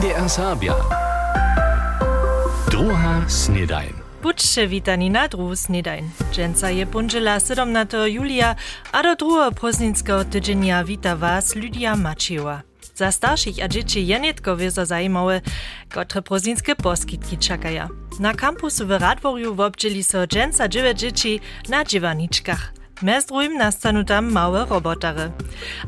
NDR Sabia. Druga snedajn. Budźcie witani na druhu snedajn. Dżęca je punżela 17 julia, a do drugiego poznickiego tydzienia wita was Lydia Maciewa. Za starszych a dzieci je netko wiezo zajimawe, kotre poznickie poskitki czekają. Na kampusu w Radworju wobdzieli so dżęca dziewięć dzieci na dziewaniczkach. Mez drugim nastanu tam małe robotary.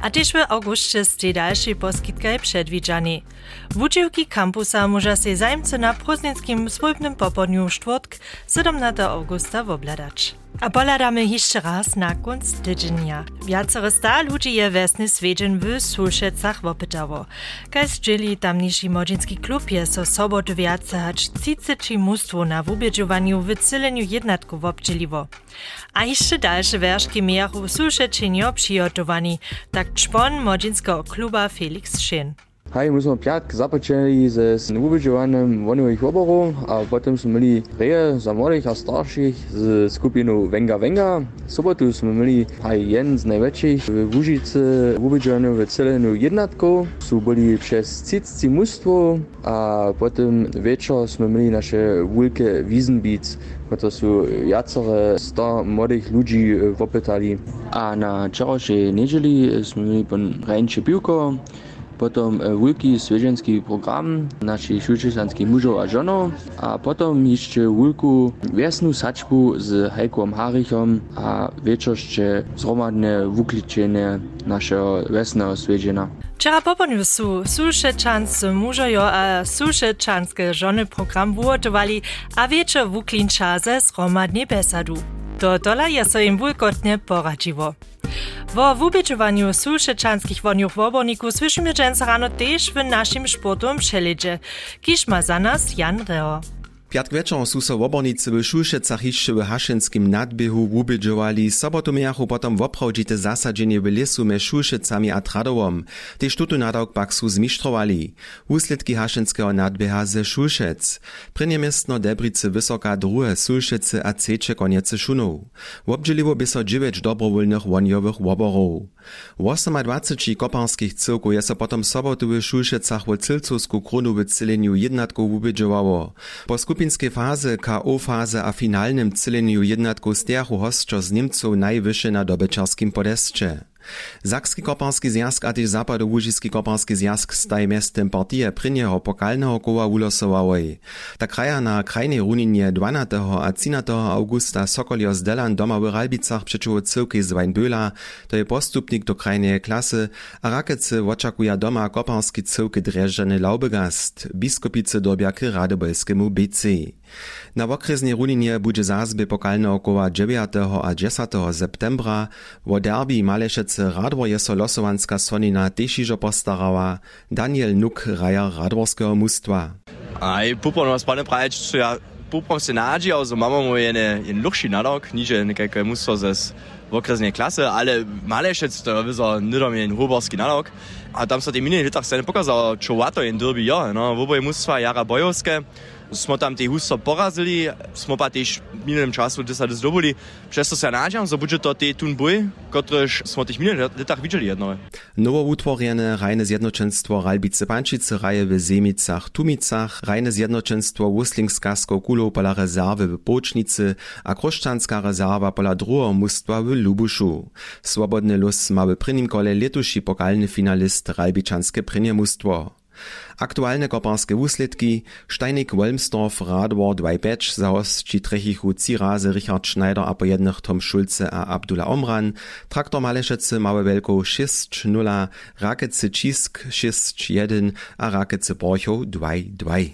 A też w augustie ste dalsze poskitkaj przedwidziani. Wudziewki kampusa może się zajmcy na proznickim spójnym popodniu czwartk 17 augusta wobladać. A poladamy jeszcze raz na konc tydzienia. Wiacere sta ludzi je wesny swiedzien w Sulszecach wopytało. Kaj zdzieli tamniejszy młodzieński klub je so sobot wiace hać cicyci mustwo na wubiedziowaniu w cyleniu jednatku wobdzieliwo. A jeszcze dalsze wierzki miaru w Sulszeczenio przygotowani, tak czpon młodzieńskiego kluba Felix Szyn. Haj, mi smo pjatk započeli z neobičajnim vojnih oborov, a potem smo imeli reje za mladih a starših z skupino Venga Venga. Sobotu smo imeli haj en z največjih v Vužice, običajno v celenu jednatko. So bili čez cicci mustvo, a potem večer smo imeli naše velike vizenbic, to so jacere sto mladih ljudi vopetali. A na čaroši neželi smo imeli pa rajnče pivko, potom wielki świeżeński program naszych szulczysanskich mużów a żonów, a potom jeszcze wielką wiesną saczbu z Heiko Harichom a wieczorście zromadne wukliczenie naszego wiesnego świeżena. Wczera poponiu su Sulszeczanscy mużojo a Sulszeczanskie żony program wurotowali, a wieczor wuklinča ze zromadnie besadu. To dola je so im wulkotnie poradziło. Wo wubieczowaniu sulszeczanskich woniów woborników słyszymy dżęca rano też w naszym sportowym przeledzie. Kisz ma Jan Reo. Piatk wieczorem su so wobornicy w Szulszecach jeszcze w Haszynskim nadbiehu wubiedzowali, sobotu miachu potom woprawdzite zasadzenie w lesu me Szulszecami a Tradowom. Tež tutu nadawk pak su zmistrowali. Úsledki Haszynskiego nadbieha ze Szulszec. Prynie miestno Debrice wysoka druhe Sulszece a cecze koniece Szunów. Wobdzieliło by so dziewięć dobrowolnych woniowych woborów. 28 kopanskich cyrku je so potom sobotu w Szulszecach w Cylcowsku kronu w cyleniu jednatku wubedzowało. Po skupinskiej faze, KO faze a finalnym cyleniu jednatku stjachu hostczo z Niemców najwyższe na dobeczarskim podescie. Sakski koparski zjazk a tež zapadołužiski koparski zjazk staj miestem partije prynieho pokalneho koła ulosowałej. Ta kraja na krajnej runinie 12. a 13. augusta Sokolio z Delan doma w Ralbicach przeczuło cyłki z Weinböla, to je postupnik do krajnej klasy, a rakece oczakuje doma koparski cyłki dreżany laubegast, biskupice dobia k radobojskiemu BC. Na okresnej runinie bude zazby pokalneho koła 9. a 10. septembra, wo derby Malešece Radwor je so losovanska sonina tešižo postarała, Daniel Nuk raja radworskiego mustwa. Aj, pupon was pane praječ, co ja pupon se nađi, also mama mu je jen luchši nadok, niže nekakve mustvo zes w okresnej klasy, ale Malešec to wyzo nidom jen huborski nadok. A tam so te minulých letach se nepokazalo, čo vato jen derby jo, no, v oboje mustva jara bojovské, smo tam te husto porazili, smo pa tež v minulém času, kde sa zdobili. Přesto sa nádjam, že bude to te tun boj, kotrež smo tých minulých letach videli jedno. Nowo utworjene rajne zjednoczenstwo Ralbice Pančice raje w Zemicach, Tumicach, rajne zjednoczenstwo Wuslingskasko kulo pola rezerwy w Pocznicy, a kroszczanska rezerwa pola drugiego mustwa w Lubuszu. Swobodny los ma w prynim kole letuši pokalny finalist Ralbiczanskie prynie mustwo. Aktualne koparskie wusledki Steinik Wolmsdorf Radwar 2 za hostči trechichu Ciraze Richard Schneider a po Tom Schulze a Abdullah Omran, Traktor Malešece Małe Welko 6-0, Rakece Cisk 6-1 a Rakece Borchow 2-2.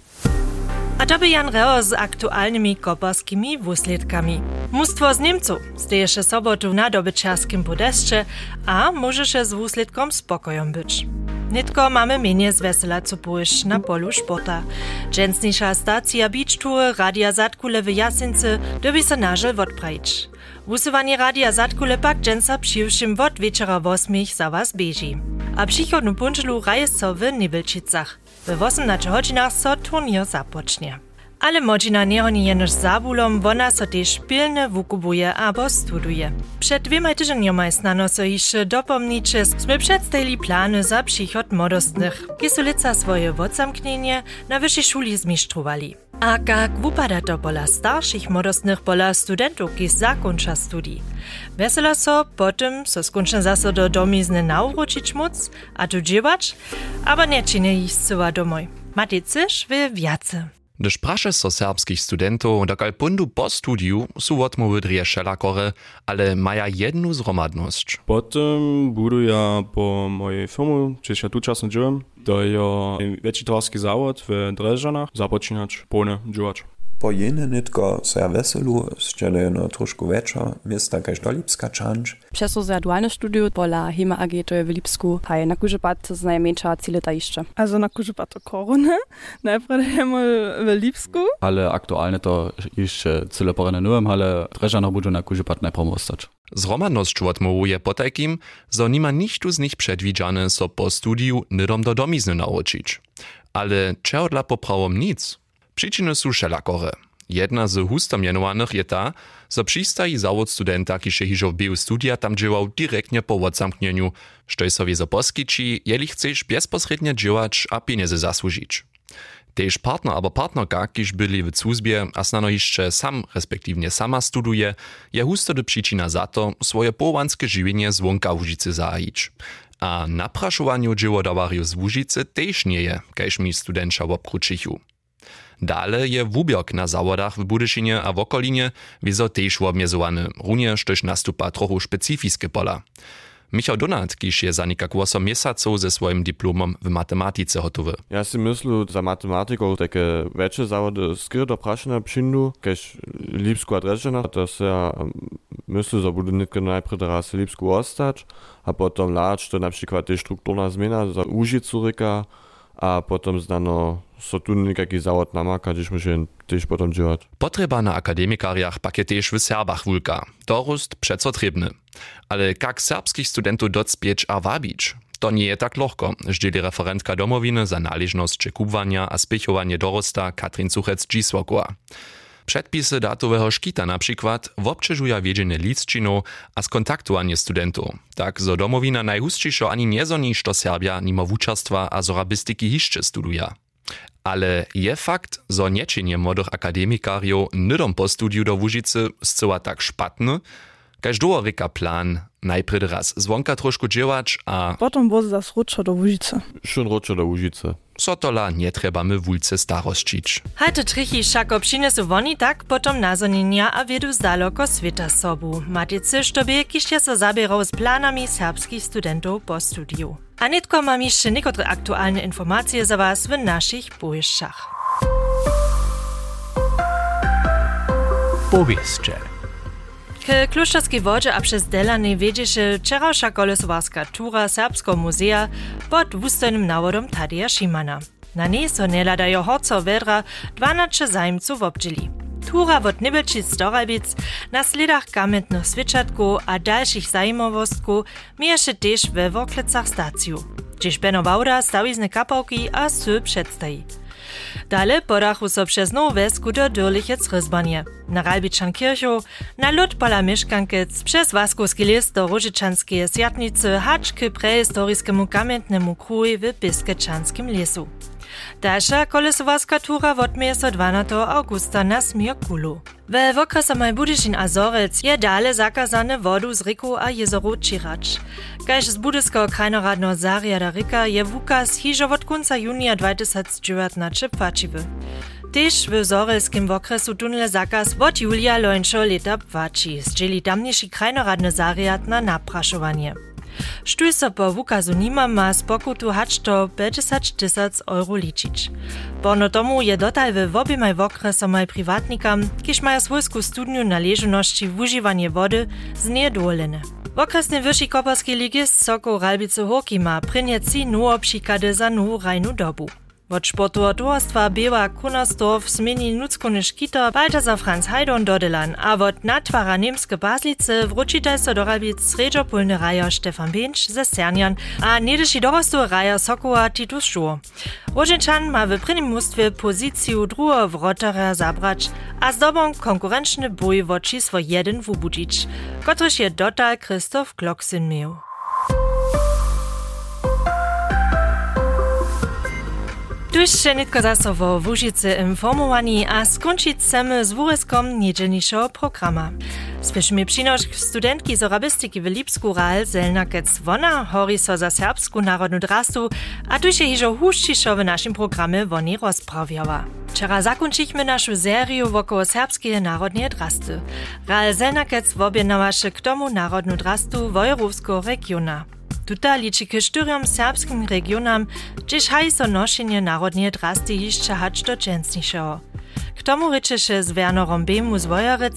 A to by Jan Reo z aktualnymi koparskimi wusledkami. Mnóstwo z Niemców steje się sobotu na dobyczarskim podeszcze, a może się z wusledkom spokojem być. Nitko mamy mienie z wesela co pójść na polu sporta. Dżęsniejsza stacja Beach Tour Radia Zatkule w Jasynce dobi se nażel odprajć. Wusywanie Radia Zatkule pak dżęsa przyjszym wod wieczora wosmich za was beži. A przychodnu punczelu raje w Nibelčicach. W 18 godzinach so turnier zapocznie. Ale modzina nie jenoż zabulom, wona so też pilne wukubuje albo studuje. Przed dwiema tygodniami znano so jeszcze dopomnicze, sme przedstawili plany za przychod młodostnych, kiesulica swoje na wyższej szuli zmistrowali. A jak wypada to pola starszych młodostnych pola studentów, ki zakończa studii? So potem so skończę zase do domizny a tu dziewać, aber nie czynie zsyła domoj. Macie coś w wiace. Gdyż prasze so serbskich studentów, da kal pundu po studiu su odmowy drije szelakore, ale maja jedną zromadność. Potem budu ja po mojej firmu, čiž ja tu časno žijem, to je večitarski zawód w Drežanach, započínać pone działać. Po jene nitko so ja veselu, stjele no trošku večer, mesta kaž do Lipska čanč. Przez to dualne studium pola Hima AG to je w Lipsku, a na Kužepat z najmniejsza cileta jeszcze. Also na Kužepat to korona, najpierw jemy w Lipsku. Ale aktualnie to jeszcze cyle porane nujem, ale Dreżanach budu na Kužepat najpierw ostać. Zromadność odmowuje po takim, zo nima nichtu z nich przedwidziane so po studiu nydom do domizny nauczyć. Ale czego dla poprawom nic? Przyczyny są wszelakore. Jedna z husto mianowanych je ta, że przystaji zawód studenta, kiż hiżo w biu studia tam dziełał direktnie po odzamknieniu, što sobie zaposkici, jeli chcesz bezpośrednio działać a pieniądze zasłużyć. Tež partner albo partnerka, kiż byli w służbie, a snano jeszcze sam, respektywnie sama studuje, je husto do przyczyna za to swoje połanskie żywienie zwonka Łużycy zajić. A napraszowaniu dziełodawariu z Łużycy też nie je, kajż mi studentsza w obkruczychu. Dale je wubiok na zawodach w Budyszynie a w okolinie wieso też obmierzowane, również też nastupa trochu specyfiskie pola. Michał Donat, kiż je za nikak 8 miesaców ze swoim dyplomom w matematyce hotowy. Ja si myślę, za matematyką takie większe zawody skry do praszenia przyndu, kiedyś Lipsku adresena, to se ja myślę, że budu nitko najpierw teraz w Lipsku ostać, a potem lać to na przykład strukturna zmiana za Užicu ryka, a potem znano so tu nekaký zawód namaka, gdyż musimy też potem działać. Potrzeba na akademikariach pak je też w Serbach wulka. Dorust przeco trebny. Ale jak serbskich studentów docpieć a wabić? To nie je tak lohko, ždeli referentka domowiny za należność czy kubwania a spichowanie dorosta Katrin Suchec-Giswokowa. Przedpisy datowego szkita na przykład wobczyżuja wiedzienie listczinu a skontaktowanie studentów. Tak, zo domowina najhustszyszo ani nie zonisz to Serbia nimo wuczarstwa a zorabistyki hiszcze studuje. Ale je fakt, zo niečinje młodych akademikariów nydom po studiu do Łużycy zcyła tak szpatny, kaž dołorika plan najpierw raz zwonka troszkę działać, a Potem było za sruczo do Łużycy. Schon rocze do Łużycy. sotola nie trebamy wulce starosčić. Hajte trichy šako přinesu woni tak potom nazonienia a wiedu z daleko sveta sobu. Coś tobie, kiście so zabierał z planami serbskich studentów po studiu. A nitko mam jeszcze niektóre aktualne informacje za was w naszych bojszach. Powieszcze. K Kluszczowskiej wodzie a przez Delany wiedzie się wczorajsza kolesowarska tura Serbskiego Muzea pod wustojnym nawodom Tadeja Szymana. Na niej so nie ladają horco wedra 12 zajmców obdzieli. Tura od Nibelčic do Rajbic na sledach kamentnych switchatków a dalszych zajmowostków mija się też we Woklecach stacju. Gdzieś Beno Bauda stawizne kapałki a sy przedstawi. Dale podachu so przez nową wesku do Dürlichec Ryzbanie. Na Ralbiczan kirchu, na lud pola Mieszkankec, przez Waskowski list do Różyczanskie Sjatnicy, hacz k prehistoriskiemu kamiennemu kruj w Biskeczanskim lesu. Dalsza kolesowarska tura odmieje so 12 augusta na Smirkulu. We okresamaj Budyšin a Zorec je dale zakazane wodu z riku a jezoru čirać. Kaž z budyskiego krajnoradno Zariada Rika je wukaz hižo od konca junija 2019 płaciwy. Tyż w Zorelskim okresu tunle zakaz od julia lońszo leta płaci, zdzieli tamniejszy krajnoradny Zariad na napraszowanie. Štuj so po wukazu nima ma z pokutu hacz to 50 tysac euro liczyć. Porno tomu je dotal w obimaj okresomaj privatnikam, kiż mają swojsku studniu należności w używanie wody z niedolene. Okresny wyższy koparski ligist Soko Ralbice Hoki ma prynie ci nuo przykady za nu rajnu dobu. Od sportu towarstwa była kunostor w zmieni nuckony szkito Balthasar Franz Heidon dodelan, a od natwara niemskie bazlice wrócitel so dorabić sredżopólny rajo Stefan Binč ze Sernian, a niedyši dorostu rajo Sokoła Titus Szur. Łożyczan ma w prvnym mustwie pozycję drugiego wrotera zabrać, a zdobą konkurenczny bój w číslo 1 wubudzić, kotryż je dotal Christoph Glocksyn miał. Tuż nitko zaso wo Łužice informowani a skończyć chcemy z wóryskom niedzielniejszego programa. Spieszymy przynoszk studentki z arabistyki w Lipsku Ral Zelnakec Wona hori so za serbsku narodnu drastu, a tuż je hižo huščišo w naszym programie woni rozprawiała. Wczoraj zakończyliśmy naszą serię wokoło serbskiej narodnej drasty. Ral Zelnakec wobienawaše k tomu narodnu drastu Wojerowskiego regiona. Tuta liczy k sztyriom serbskim regionam, gdzieś haj so noszenie narodnie drasty jeszcze hać do częstniejszego. K tomu ryczysze z Wernerom Bemu z Wojeryc,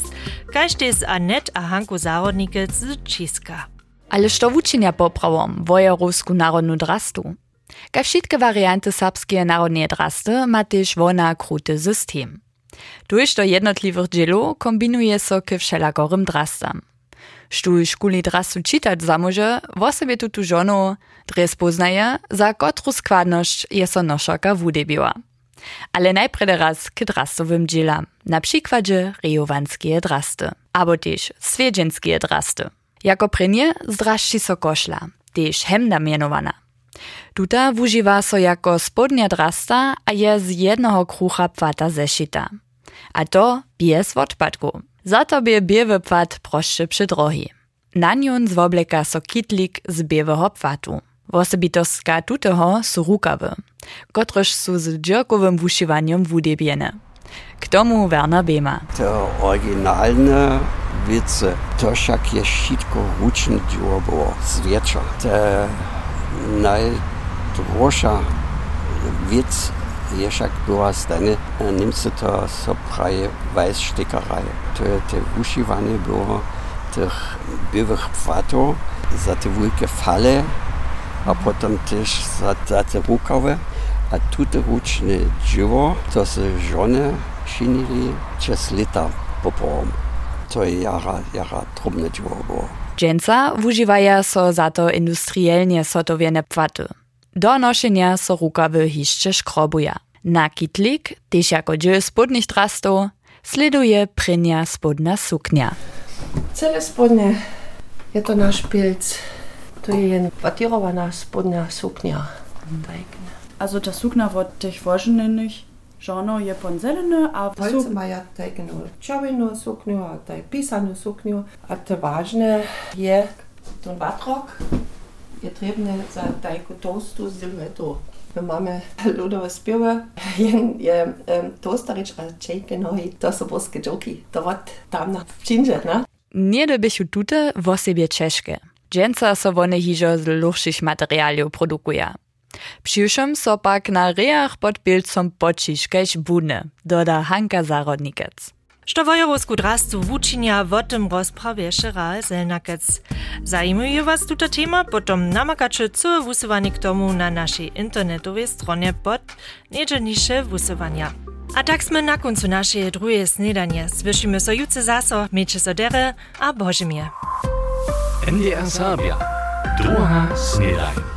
każdy z Anet a Hanku Zarodnike z Ciska. Ale što wučenja poprawom wojerowsku narodnu drastu? Ka wszystkie warianty serbskie narodnie drasty ma też wona kruty system. Tuż do jednotliwych dzielów kombinuje so k wszelakorym drastam. Štuj škuli drastu čitać zamože, wo sobie tutu žonu dres poznaje, za kotru składność je so wudebiła. Ale najprede raz k drastowym dzielam, na przykładzie rejowanskie drasty, albo też swiedzienskie drasty. Jako prynie zdrażci so koszla, też hemda mianowana. Tuta wużywa so jako spodnia drasta, a je z jednego krucha płata zeszyta. A to bez odpadku. Za to bie biewy płat proszczy przy drogi. Na nią zwobleka so kitlik z biewego płatu. Wosobitostka tuteho su rukawy, kotreż su z dżerkowym wuszywaniem wudebiene. K tomu Werner Behmer. Te oryginalne wice, to však je šitko ručne dźło było z wiecza. Te najdroższa wic je však była stanie, Niemcy to so praje Weißstickerei. Te wuszywanie było tych byłych płatów za te wielkie fale, a potem też za, za te rukawy. A tutaj ruczne dzieło, to się żony czynili przez lata poprawom. To je jara, jara trudne dzieło było. Dżęca wużywaja so za to industrielnie sotowiene płaty. Do noszenia so rukawy hiszcze szkrobuja. Na kitlik, też jako dziel spodnych drastów, Sleduje prenja spodnja suknja. Cele spodnje je to naš pilc. To je patirovana spodnja suknja. Also ta suknja od teh voženih žonov je ponzeljena, a polce imajo tajno čavino suknjo, a taj pisano suknjo, a te važne je ton vatrok, je trebne za tajko tostu zilveto. My mamy ludowe śpiewy, je toastarič a čejke nohy, to są boskie dżoki. To wat tam na wczynże, ne? Nie dobychu tute wo sobie ciężkie. Dżęca so wone hižo z luchszych materialiów produkuje. Przyjuszym so pak na reach pod pilcom pocisz keś budne, doda Hanka Zarodnikec. Što wojerowsku drastu wučinia o tym rozprawieše Ral Zelnakec. Zajmuje was tuta tema, potom namakače całe wusywanie k tomu na naszej internetowej stronie pod niedzielnisze wusywania. A tak sme na koncu naszej drugiej snedanie. Słyszymy so jutce zaso, miejcie so dere, a Boże mir. NDR Sabia. Druga snedanie.